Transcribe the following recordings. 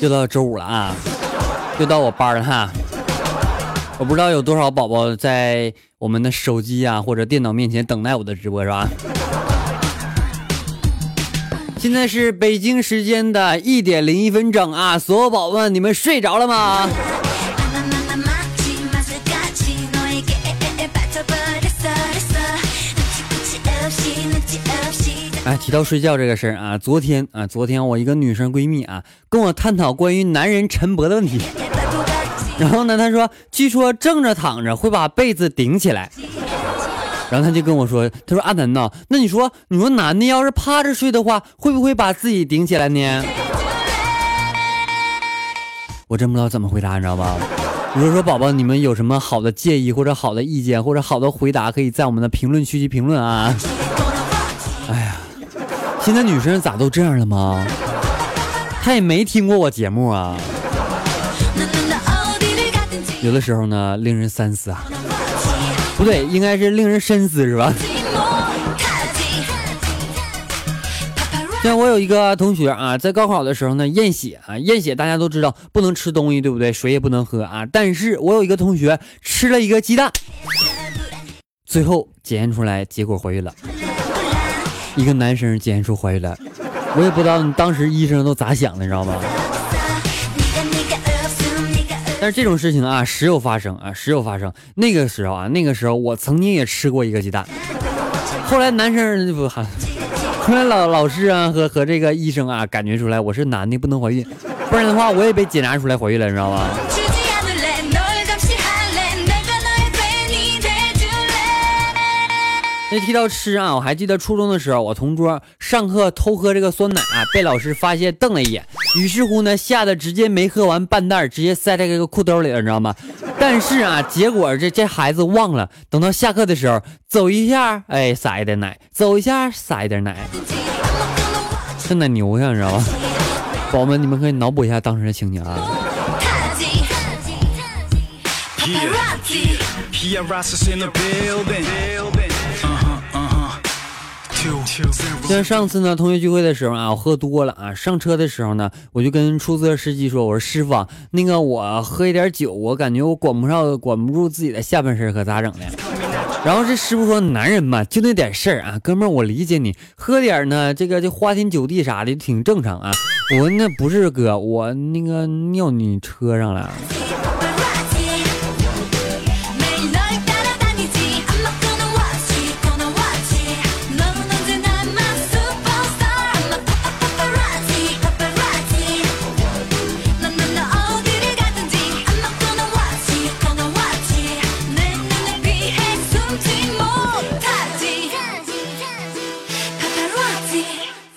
又到周五了啊，又到我班了哈。我不知道有多少宝宝在我们的手机啊或者电脑面前等待我的直播是吧？现在是北京时间的一点零一分整啊，所有宝宝们，你们睡着了吗？提到睡觉这个事儿啊，昨天啊，昨天我一个女生闺蜜啊，跟我探讨关于男人晨勃的问题。然后呢，她说，据说正着躺着会把被子顶起来。然后她就跟我说，她说阿南呐，那你说，你说男的要是趴着睡的话，会不会把自己顶起来呢？我真不知道怎么回答，你知道吧？如果说宝宝你们有什么好的建议或者好的意见或者好的回答，可以在我们的评论区去评论啊。哎呀。现在女生咋都这样了吗？她也没听过我节目啊。有的时候呢，令人三思啊。不对，应该是令人深思是吧？像我有一个同学啊，在高考的时候呢，验血啊，验血大家都知道不能吃东西，对不对？水也不能喝啊。但是我有一个同学吃了一个鸡蛋，最后检验出来结果怀孕了。一个男生检验出怀孕了，我也不知道你当时医生都咋想的，你知道吗？但是这种事情啊，时有发生啊，时有发生。那个时候啊，那个时候我曾经也吃过一个鸡蛋，后来男生不喊，后来老老师啊和和这个医生啊感觉出来我是男的不能怀孕，不然的话我也被检查出来怀孕了，你知道吗？那提到吃啊，我还记得初中的时候，我同桌上课偷喝这个酸奶啊，被老师发现瞪了一眼，于是乎呢，吓得直接没喝完半袋，直接塞在这个裤兜里了，你知道吗？但是啊，结果这这孩子忘了，等到下课的时候，走一下，哎，撒一点奶，走一下，撒一点奶，像奶牛一样，你知道吗？宝宝们，你们可以脑补一下当时的情景啊。像上次呢，同学聚会的时候啊，我喝多了啊，上车的时候呢，我就跟出租车司机说：“我说师傅，那个我喝一点酒，我感觉我管不上，管不住自己的下半身，可咋整呢？”然后这师傅说：“男人嘛，就那点事儿啊，哥们儿，我理解你，喝点呢，这个就花天酒地啥的挺正常啊。”我：“那不是哥，我那个尿你车上了。”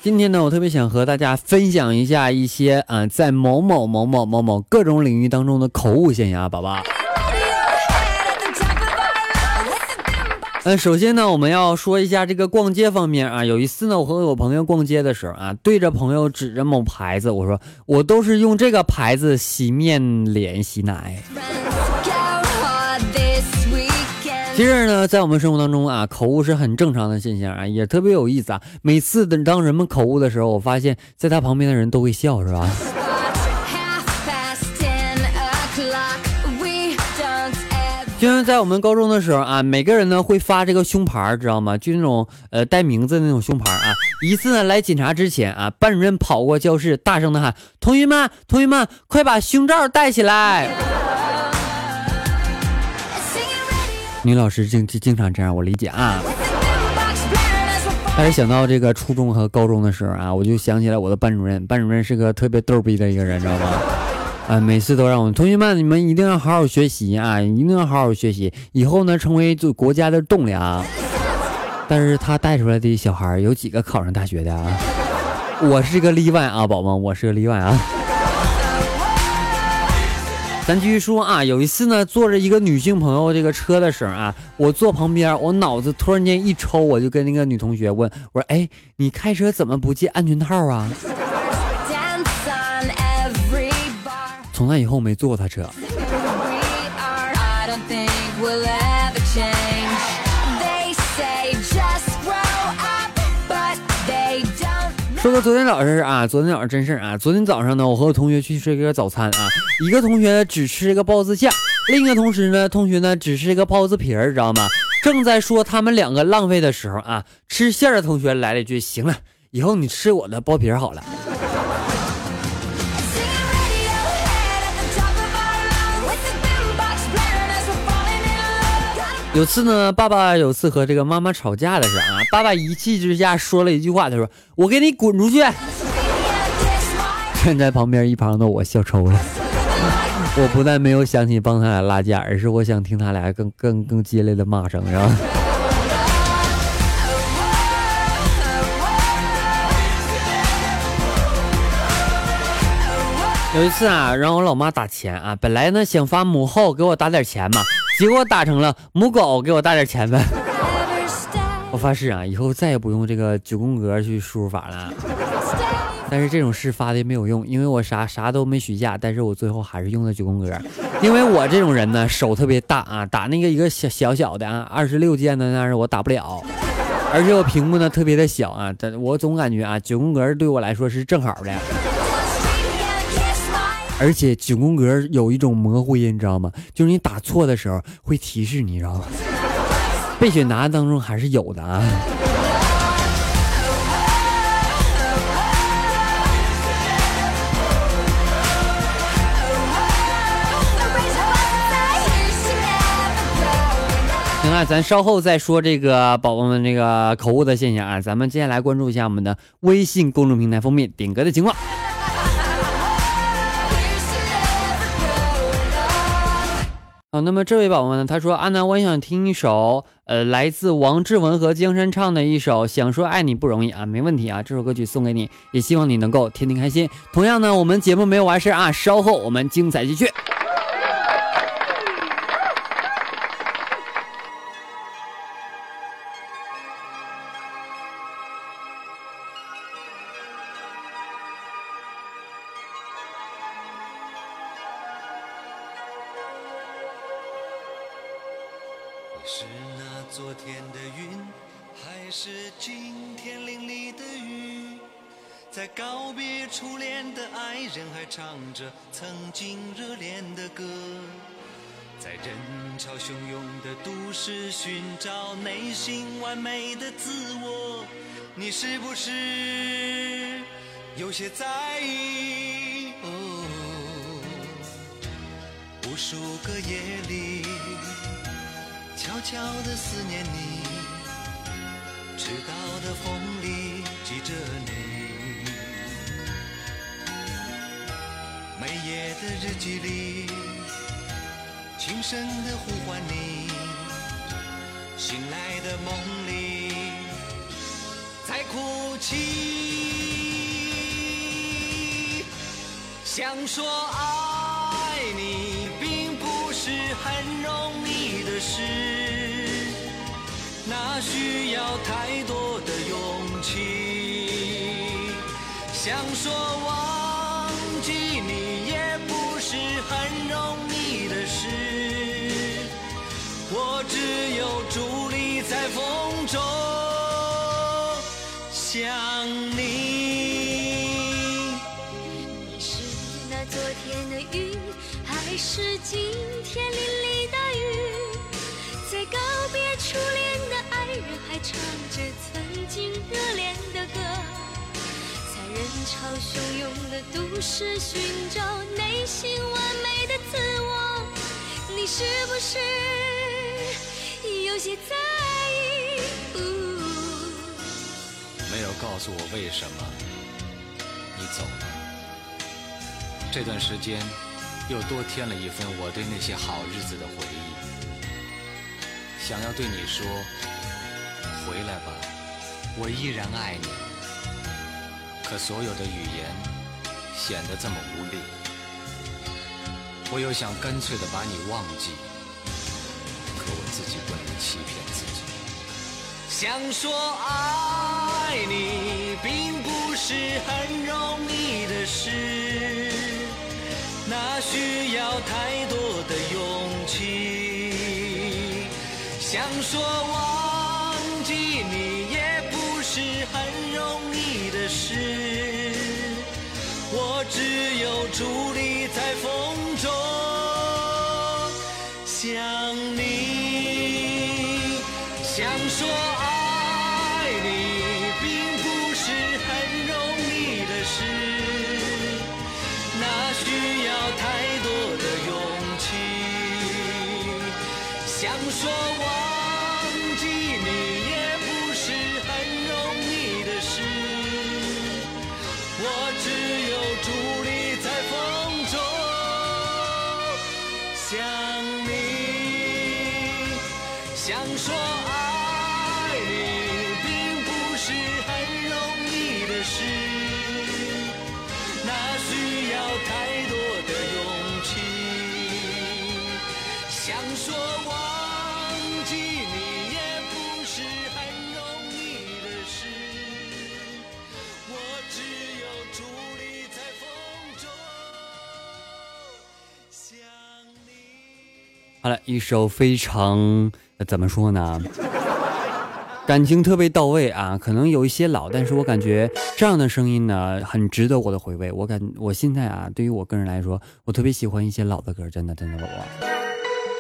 今天呢，我特别想和大家分享一下一些啊，在某某某某某某各种领域当中的口误现象啊，宝宝。嗯，首先呢，我们要说一下这个逛街方面啊。有一次呢，我和我朋友逛街的时候啊，对着朋友指着某牌子，我说我都是用这个牌子洗面脸、洗奶。其实呢，在我们生活当中啊，口误是很正常的现象啊，也特别有意思啊。每次的当人们口误的时候，我发现在他旁边的人都会笑，是吧？就像在我们高中的时候啊，每个人呢会发这个胸牌，知道吗？就那种呃带名字的那种胸牌啊。一次呢来检查之前啊，班主任跑过教室，大声的喊：“同学们，同学们，快把胸罩戴起来！”女老师经经常这样，我理解啊。但是想到这个初中和高中的时候啊，我就想起来我的班主任，班主任是个特别逗逼的一个人，知道吗？啊，每次都让我们同学们，你们一定要好好学习啊，一定要好好学习，以后呢成为就国家的栋梁。但是他带出来的小孩有几个考上大学的啊？我是个例外啊，宝宝，我是个例外啊。咱继续说啊，有一次呢，坐着一个女性朋友这个车的时候啊，我坐旁边，我脑子突然间一抽，我就跟那个女同学问我说：“哎，你开车怎么不系安全套啊？”从那以后没坐过她车。说说昨天早上事啊，昨天早上真事儿啊。昨天早上呢，我和我同学去吃一个早餐啊，一个同学只吃一个包子馅，另一个同时呢，同学呢只吃一个包子皮儿，知道吗？正在说他们两个浪费的时候啊，吃馅的同学来了一句：“行了，以后你吃我的包皮儿好了。”有次呢，爸爸有次和这个妈妈吵架的时候啊，爸爸一气之下说了一句话，他说：“我给你滚出去！” 站在旁边一旁的我笑抽了。我不但没有想起帮他俩拉架，而是我想听他俩更更更激烈的骂声，是吧？有一次啊，让我老妈打钱啊，本来呢想发母后给我打点钱嘛。结果打成了母狗，给我打点钱呗！我发誓啊，以后再也不用这个九宫格去输入法了。但是这种事发的没有用，因为我啥啥都没许下，但是我最后还是用的九宫格，因为我这种人呢，手特别大啊，打那个一个小小小的啊，二十六键的那是我打不了，而且我屏幕呢特别的小啊，但我总感觉啊，九宫格对我来说是正好的。而且九宫格有一种模糊音，你知道吗？就是你打错的时候会提示你，知道吗？备选答案当中还是有的啊。行了，咱稍后再说这个宝宝们这个口误的现象啊。咱们接下来关注一下我们的微信公众平台封面点歌的情况。那么这位宝宝呢？他说：“阿南，我想听一首，呃，来自王志文和江山唱的一首《想说爱你不容易》啊，没问题啊，这首歌曲送给你，也希望你能够天天开心。同样呢，我们节目没有完事啊，稍后我们精彩继续。”是今天淋漓的雨？在告别初恋的爱人，还唱着曾经热恋的歌。在人潮汹涌的都市寻找内心完美的自我，你是不是有些在意？哦无数个夜里。悄悄地思念你，的风里记着你，每夜的日记里，轻声的呼唤你，醒来的梦里在哭泣，想说爱你并不是很容易的事。需要太多的勇气，想说忘记你也不是很容易的事，我只有伫立在风中想你。你是那昨天的云，还是今天淋漓唱着曾经热恋的歌，在人潮汹涌的都市寻找内心完美的自我，你是不是有些在意？没有告诉我为什么你走了，这段时间又多添了一份我对那些好日子的回忆，想要对你说。回来吧，我依然爱你。可所有的语言显得这么无力。我又想干脆的把你忘记，可我自己不能欺骗自己。想说爱你，并不是很容易的事，那需要太多的勇气。想说忘记你，也不是很容易的事，我只有伫立在风中想一首非常、怎么说呢？感情特别到位啊，可能有一些老，但是我感觉这样的声音呢，很值得我的回味。我感我现在啊，对于我个人来说，我特别喜欢一些老的歌，真的真的我。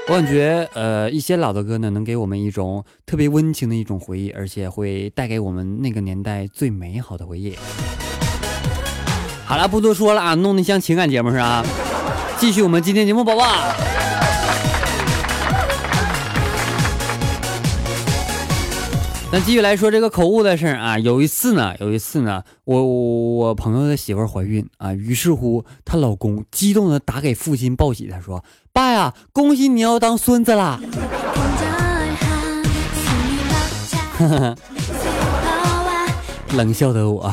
我感觉呃，一些老的歌呢，能给我们一种特别温情的一种回忆，而且会带给我们那个年代最美好的回忆。好了，不多说了啊，弄得像情感节目是啊。继续我们今天节目，宝宝。那继续来说这个口误的事啊，有一次呢，有一次呢，我我朋友的媳妇怀孕啊，于是乎她老公激动的打给父亲报喜，他说：“爸呀，恭喜你要当孙子啦！” 冷笑的我。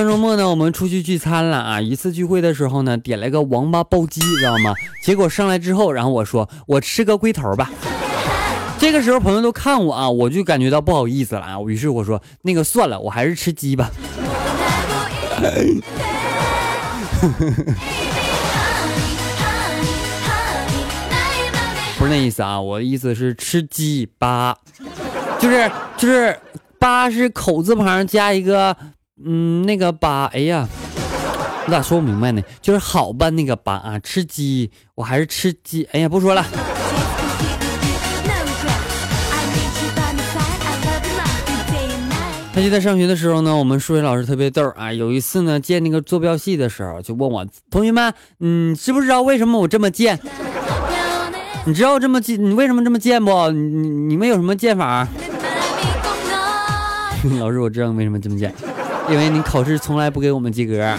上周末呢，我们出去聚餐了啊！一次聚会的时候呢，点了个王八煲鸡，知道吗？结果上来之后，然后我说我吃个龟头吧。这个时候朋友都看我啊，我就感觉到不好意思了啊。于是我说那个算了，我还是吃鸡吧。不是那意思啊，我的意思是吃鸡八，就是就是八是口字旁加一个。嗯，那个八，哎呀，我咋说不明白呢？就是好吧，那个八啊，吃鸡，我还是吃鸡。哎呀，不说了。他记得上学的时候呢，我们数学老师特别逗啊。有一次呢，建那个坐标系的时候，就问我同学们，嗯，知不知道为什么我这么贱？你知道这么贱？你为什么这么贱不？你你们有什么剑法？老师，我知道你为什么这么贱。因为你考试从来不给我们及格。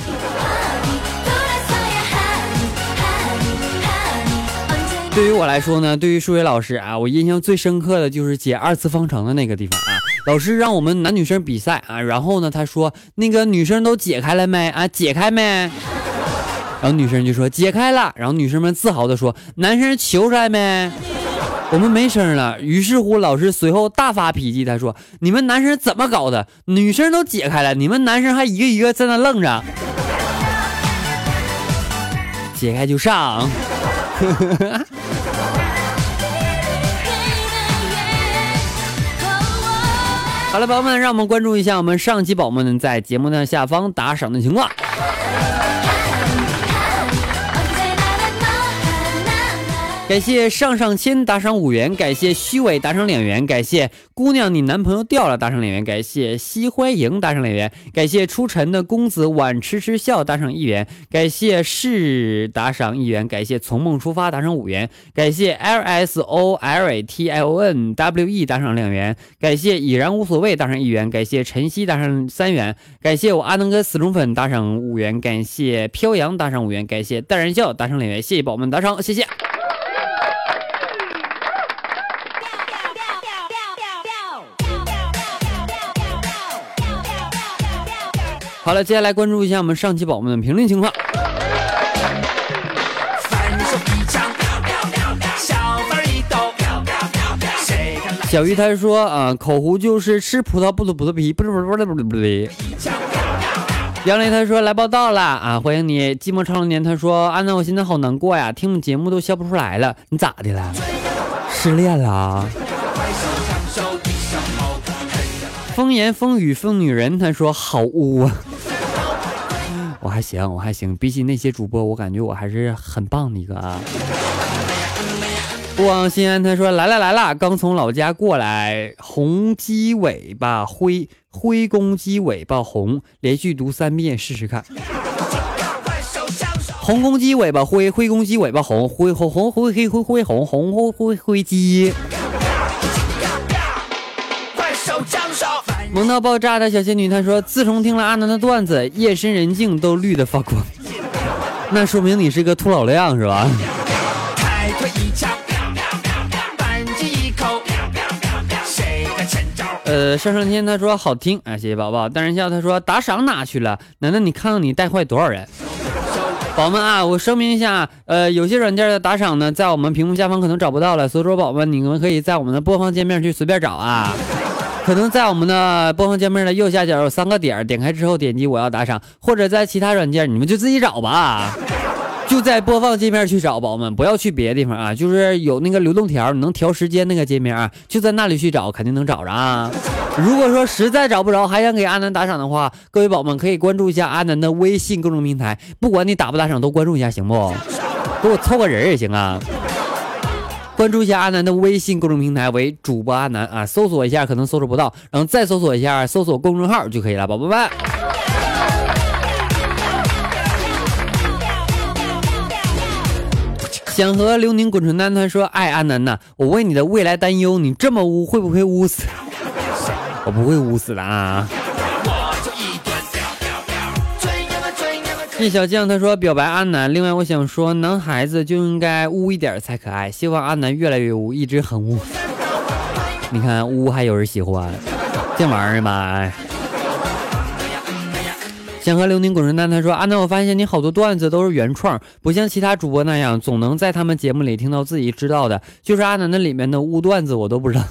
对于我来说呢，对于数学老师啊，我印象最深刻的就是解二次方程的那个地方啊。老师让我们男女生比赛啊，然后呢，他说那个女生都解开了没啊？解开没？然后女生就说解开了。然后女生们自豪的说，男生求出来没？我们没声了，于是乎老师随后大发脾气，他说：“你们男生怎么搞的？女生都解开了，你们男生还一个一个在那愣着。解开就上。好了，宝宝们，让我们关注一下我们上期宝宝们在节目的下方打赏的情况。感谢上上签打赏五元，感谢虚伪打赏两元，感谢姑娘你男朋友掉了打赏两元，感谢西欢迎打赏两元，感谢出尘的公子晚痴痴笑打赏一元，感谢是打赏一元，感谢从梦出发打赏五元，感谢 L S O L A T I O N W E 打赏两元，感谢已然无所谓打赏一元，感谢晨曦打赏三元，感谢我阿能哥死忠粉打赏五元，感谢飘扬打赏五元，感谢淡然笑打赏两元，谢谢宝宝们打赏，谢谢。好了，接下来关注一下我们上期宝宝们的评论情况。小鱼他说啊，口胡就是吃葡萄不吐葡萄皮，不是不是不是不是不是。杨雷他说来报道了啊，欢迎你。寂寞长流年他说安娜，我现在好难过呀，听节目都笑不出来了，你咋的了？失恋了？风言风语风女人他说好污啊，我还行我还行，比起那些主播，我感觉我还是很棒的一个啊。不枉心安，他说来了来了，刚从老家过来。红鸡尾巴灰，灰公鸡尾巴红，连续读三遍试试看。红公鸡尾巴灰，灰公鸡尾巴红，灰红红灰黑灰灰红红红灰灰鸡。萌到爆炸的小仙女，她说自从听了阿南的段子，夜深人静都绿的发光。那说明你是个秃老亮是吧？呃，上上天他说好听啊，谢谢宝宝。大人笑他说打赏哪去了？难道你看看你带坏多少人？宝宝们啊，我声明一下，呃，有些软件的打赏呢，在我们屏幕下方可能找不到了，所以说宝宝们你们可以在我们的播放界面去随便找啊。可能在我们的播放界面的右下角有三个点，点开之后点击我要打赏，或者在其他软件你们就自己找吧。就在播放界面去找，宝宝们不要去别的地方啊！就是有那个流动条，你能调时间那个界面啊，就在那里去找，肯定能找着啊。如果说实在找不着，还想给阿南打赏的话，各位宝宝们可以关注一下阿南的微信公众平台，不管你打不打赏都关注一下，行不？给我凑个人也行啊。关注一下阿南的微信公众平台为主播阿南啊，搜索一下可能搜索不到，然后再搜索一下，搜索公众号就可以了，宝宝们。想和刘宁滚床单，他说：“爱阿南呐，我为你的未来担忧，你这么污会不会污死？我不会污死的啊。”叶小将他说：“表白阿南，另外我想说，男孩子就应该污一点才可爱。希望阿南越来越污，一直很污。你看污还有人喜欢，这玩意儿吧。”想和刘宁滚床单，他说：“阿南，我发现你好多段子都是原创，不像其他主播那样，总能在他们节目里听到自己知道的。就是阿南的里面的污段子，我都不知道。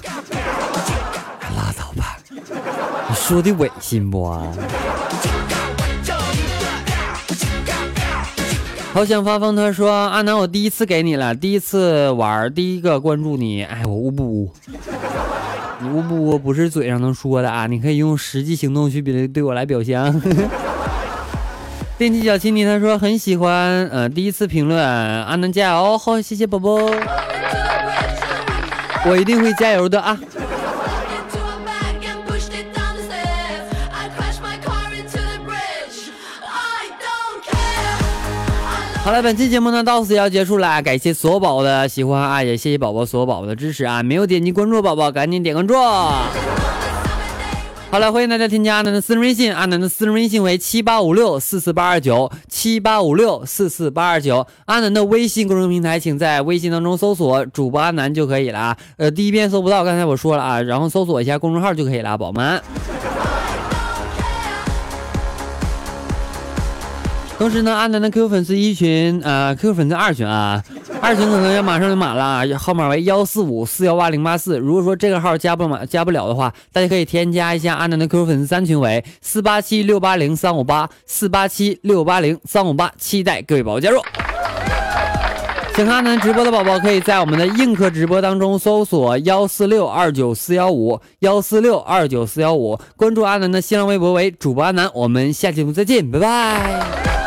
拉倒吧，你说的违心不啊？好想发疯，他说：阿南，我第一次给你了，第一次玩，第一个关注你，哎，我污不污？你污不污？不是嘴上能说的啊，你可以用实际行动去对对我来表现。”电击小青泥他说很喜欢，呃，第一次评论阿南加油，好，谢谢宝宝，我一定会加油的啊。好了，本期节目呢到此要结束了，感谢所有宝宝的喜欢啊，也谢谢宝宝所有宝宝的支持啊，没有点击关注的宝宝赶紧点关注。好了，欢迎大家添加阿南的私人微信，阿南的私人微信为七八五六四四八二九七八五六四四八二九。阿南的微信公众平台，请在微信当中搜索主播阿南就可以了啊。呃，第一遍搜不到，刚才我说了啊，然后搜索一下公众号就可以了，宝宝们。同时呢，阿南的 QQ 粉丝一群，呃，QQ 粉丝二群啊，二群可能要马上就满了，号码为幺四五四幺八零八四。如果说这个号加不满、加不了的话，大家可以添加一下阿南的 QQ 粉丝三群为四八七六八零三五八四八七六八零三五八，期待各位宝宝加入。想看阿南直播的宝宝，可以在我们的映客直播当中搜索幺四六二九四幺五幺四六二九四幺五，关注阿南的新浪微博为主播阿南。我们下期节目再见，拜拜。